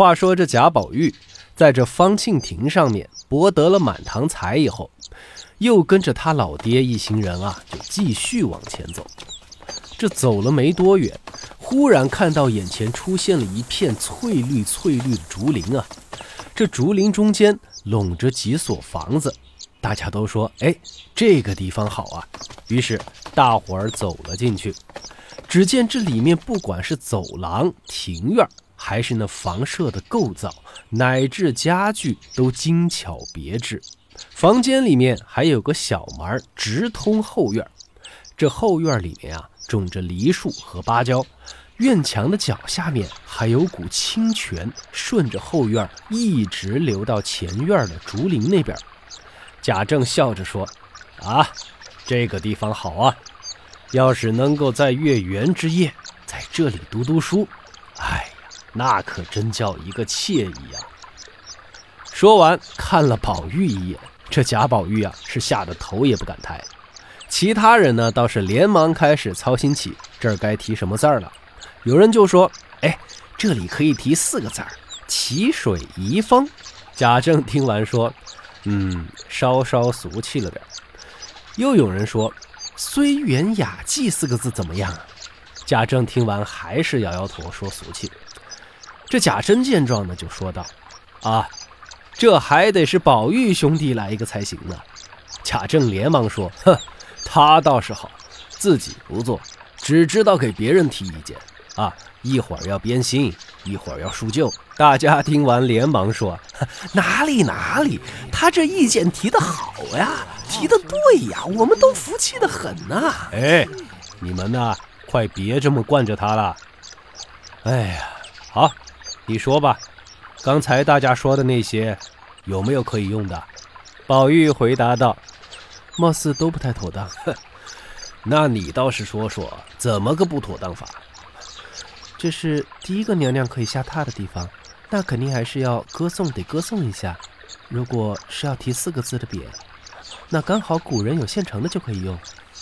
话说这贾宝玉在这方庆亭上面博得了满堂彩以后，又跟着他老爹一行人啊，就继续往前走。这走了没多远，忽然看到眼前出现了一片翠绿翠绿的竹林啊！这竹林中间拢着几所房子，大家都说：“哎，这个地方好啊！”于是大伙儿走了进去。只见这里面不管是走廊、庭院，还是那房舍的构造，乃至家具，都精巧别致。房间里面还有个小门直通后院。这后院里面啊，种着梨树和芭蕉。院墙的脚下面还有股清泉，顺着后院一直流到前院的竹林那边。贾政笑着说：“啊，这个地方好啊！要是能够在月圆之夜在这里读读书，哎，那可真叫一个惬意啊！”说完，看了宝玉一眼。这贾宝玉啊，是吓得头也不敢抬。其他人呢，倒是连忙开始操心起这儿该提什么字儿了。有人就说：“哎，这里可以提四个字儿‘奇水遗风’。”贾政听完说：“嗯，稍稍俗气了点又有人说：“虽园雅迹”四个字怎么样啊？贾政听完还是摇摇头说：“俗气。”这贾珍见状呢，就说道：“啊。”这还得是宝玉兄弟来一个才行呢。贾政连忙说：“哼，他倒是好，自己不做，只知道给别人提意见啊。一会儿要编新，一会儿要书旧。”大家听完连忙说：“哪里哪里，他这意见提得好呀，提得对呀，我们都服气的很呐。”哎，你们呐，快别这么惯着他了。哎呀，好，你说吧。刚才大家说的那些，有没有可以用的？宝玉回答道：“貌似都不太妥当。”哼，那你倒是说说，怎么个不妥当法？这是第一个娘娘可以下榻的地方，那肯定还是要歌颂，得歌颂一下。如果是要提四个字的匾，那刚好古人有现成的就可以用。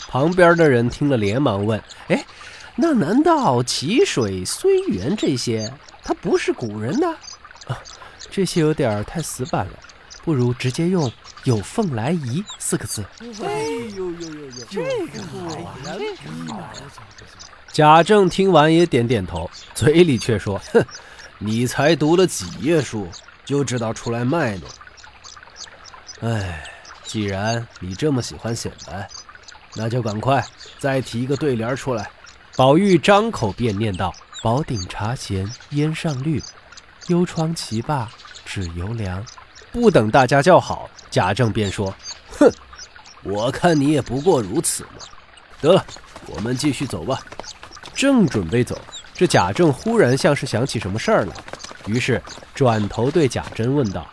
旁边的人听了，连忙问：“哎，那难道淇水虽园这些，它不是古人的？”啊，这些有点太死板了，不如直接用“有凤来仪”四个字。哎呦呦呦呦，这个好啊！贾政听完也点点头，嘴里却说：“哼，你才读了几页书，就知道出来卖弄。哎，既然你这么喜欢显摆，那就赶快再提一个对联出来。”宝玉张口便念道：“宝鼎茶闲烟上绿。”幽窗棋罢指犹凉，不等大家叫好，贾政便说：“哼，我看你也不过如此嘛。得了，我们继续走吧。”正准备走，这贾政忽然像是想起什么事儿了，于是转头对贾珍问道：“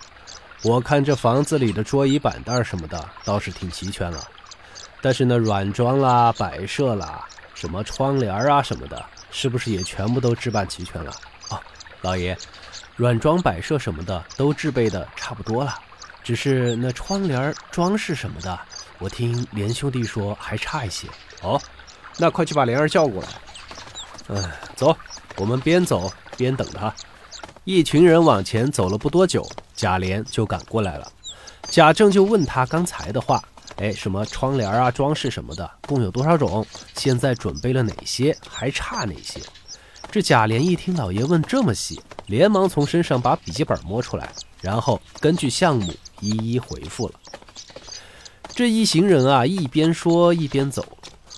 我看这房子里的桌椅板凳什么的倒是挺齐全了，但是那软装啦、摆设啦、什么窗帘啊什么的，是不是也全部都置办齐全了？”哦，老爷。软装摆设什么的都置备的差不多了，只是那窗帘装饰什么的，我听连兄弟说还差一些。哦，那快去把莲儿叫过来。嗯，走，我们边走边等他。一群人往前走了不多久，贾琏就赶过来了。贾政就问他刚才的话，哎，什么窗帘啊、装饰什么的，共有多少种？现在准备了哪些？还差哪些？这贾琏一听老爷问这么细。连忙从身上把笔记本摸出来，然后根据项目一一回复了。这一行人啊，一边说一边走，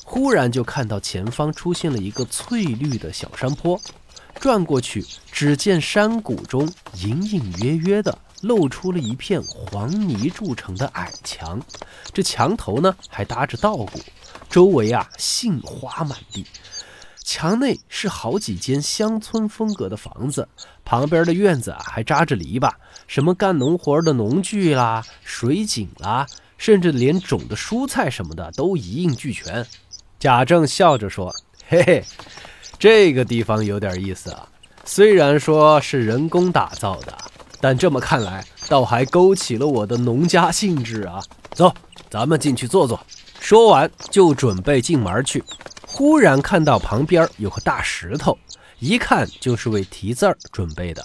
忽然就看到前方出现了一个翠绿的小山坡。转过去，只见山谷中隐隐约约的露出了一片黄泥筑成的矮墙，这墙头呢还搭着稻谷，周围啊杏花满地。墙内是好几间乡村风格的房子，旁边的院子啊还扎着篱笆，什么干农活的农具啦、水井啦，甚至连种的蔬菜什么的都一应俱全。贾政笑着说：“嘿嘿，这个地方有点意思啊。虽然说是人工打造的，但这么看来，倒还勾起了我的农家兴致啊。走，咱们进去坐坐。”说完就准备进门去。忽然看到旁边有个大石头，一看就是为题字儿准备的。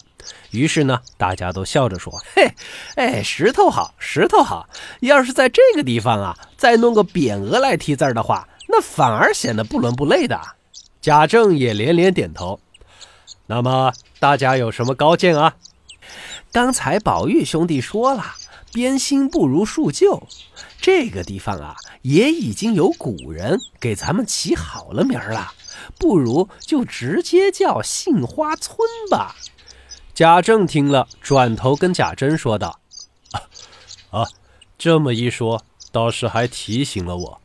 于是呢，大家都笑着说：“ 嘿，哎，石头好，石头好。要是在这个地方啊，再弄个匾额来题字儿的话，那反而显得不伦不类的。”贾政也连连点头。那么大家有什么高见啊？刚才宝玉兄弟说了，编新不如树旧。这个地方啊，也已经有古人给咱们起好了名了，不如就直接叫杏花村吧。贾政听了，转头跟贾珍说道：“啊，这么一说，倒是还提醒了我。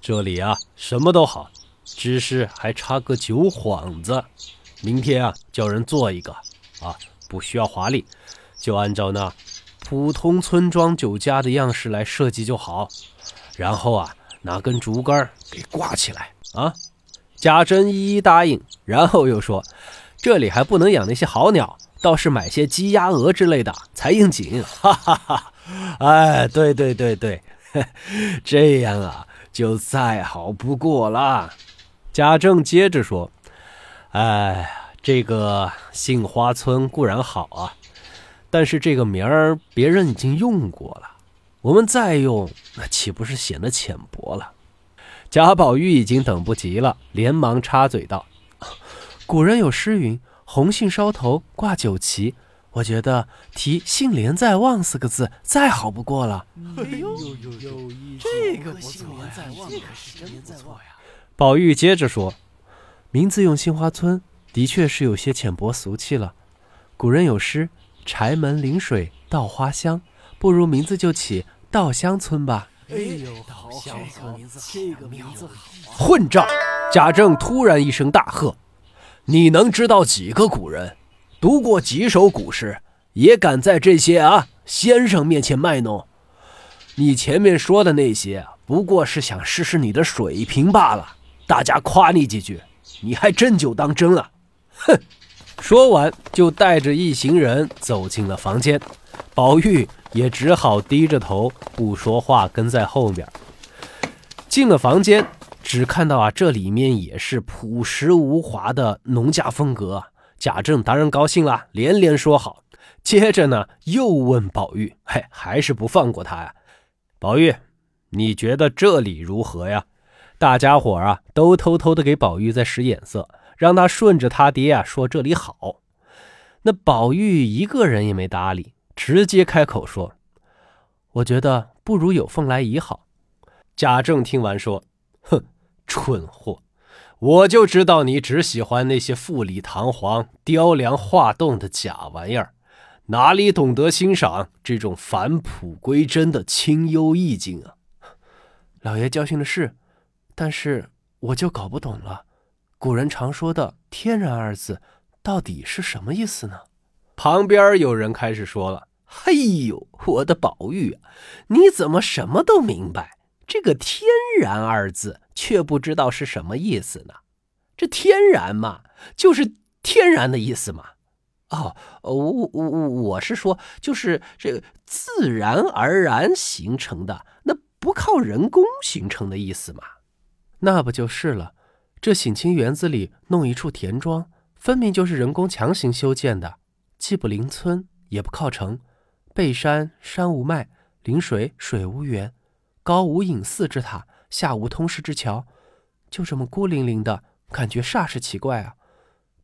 这里啊，什么都好，只是还差个酒幌子。明天啊，叫人做一个啊，不需要华丽，就按照那普通村庄酒家的样式来设计就好。然后啊，拿根竹竿给挂起来啊。”贾珍一一答应，然后又说：“这里还不能养那些好鸟。”倒是买些鸡鸭鹅之类的才应景，哈哈哈！哎，对对对对，这样啊就再好不过了。贾政接着说：“哎，这个杏花村固然好啊，但是这个名儿别人已经用过了，我们再用，那岂不是显得浅薄了？”贾宝玉已经等不及了，连忙插嘴道：“古人有诗云。”红杏梢头挂酒旗，我觉得提“杏帘在望”四个字再好不过了。哎呦，这个不错呀，这可是真不错呀。宝玉接着说：“名字用杏花村，的确是有些浅薄俗气了。古人有诗‘柴门临水稻花香’，不如名字就起‘稻香村’吧。”哎呦，稻香村，这个名字好。混账！贾政突然一声大喝。你能知道几个古人，读过几首古诗，也敢在这些啊先生面前卖弄？你前面说的那些，不过是想试试你的水平罢了。大家夸你几句，你还真就当真了。哼！说完，就带着一行人走进了房间。宝玉也只好低着头不说话，跟在后面。进了房间。只看到啊，这里面也是朴实无华的农家风格。贾政当然高兴了，连连说好。接着呢，又问宝玉：“嘿，还是不放过他呀？”宝玉，你觉得这里如何呀？大家伙啊，都偷偷的给宝玉在使眼色，让他顺着他爹啊说这里好。那宝玉一个人也没搭理，直接开口说：“我觉得不如有凤来仪好。”贾政听完说：“哼。”蠢货，我就知道你只喜欢那些富丽堂皇、雕梁画栋的假玩意儿，哪里懂得欣赏这种返璞归真的清幽意境啊！老爷教训的是，但是我就搞不懂了，古人常说的“天然”二字，到底是什么意思呢？旁边有人开始说了：“嘿呦，我的宝玉，你怎么什么都明白？这个‘天然’二字。”却不知道是什么意思呢？这天然嘛，就是天然的意思嘛。哦，我我我我是说，就是这自然而然形成的，那不靠人工形成的意思嘛。那不就是了？这省亲园子里弄一处田庄，分明就是人工强行修建的，既不临村，也不靠城，背山山无脉，临水水无源，高无隐寺之塔。下无通市之桥，就这么孤零零的感觉煞是奇怪啊！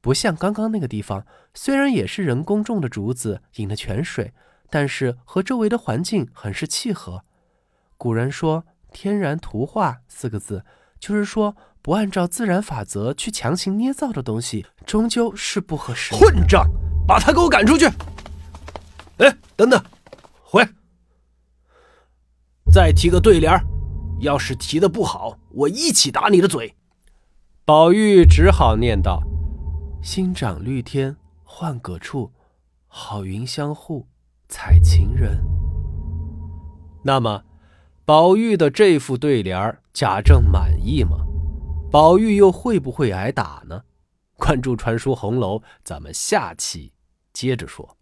不像刚刚那个地方，虽然也是人工种的竹子引的泉水，但是和周围的环境很是契合。古人说“天然图画”四个字，就是说不按照自然法则去强行捏造的东西，终究是不合适。混账！把他给我赶出去！哎，等等，回，再提个对联要是提的不好，我一起打你的嘴。宝玉只好念道：“新长绿天换葛处，好云相护采晴人。”那么，宝玉的这副对联，贾政满意吗？宝玉又会不会挨打呢？关注传书红楼，咱们下期接着说。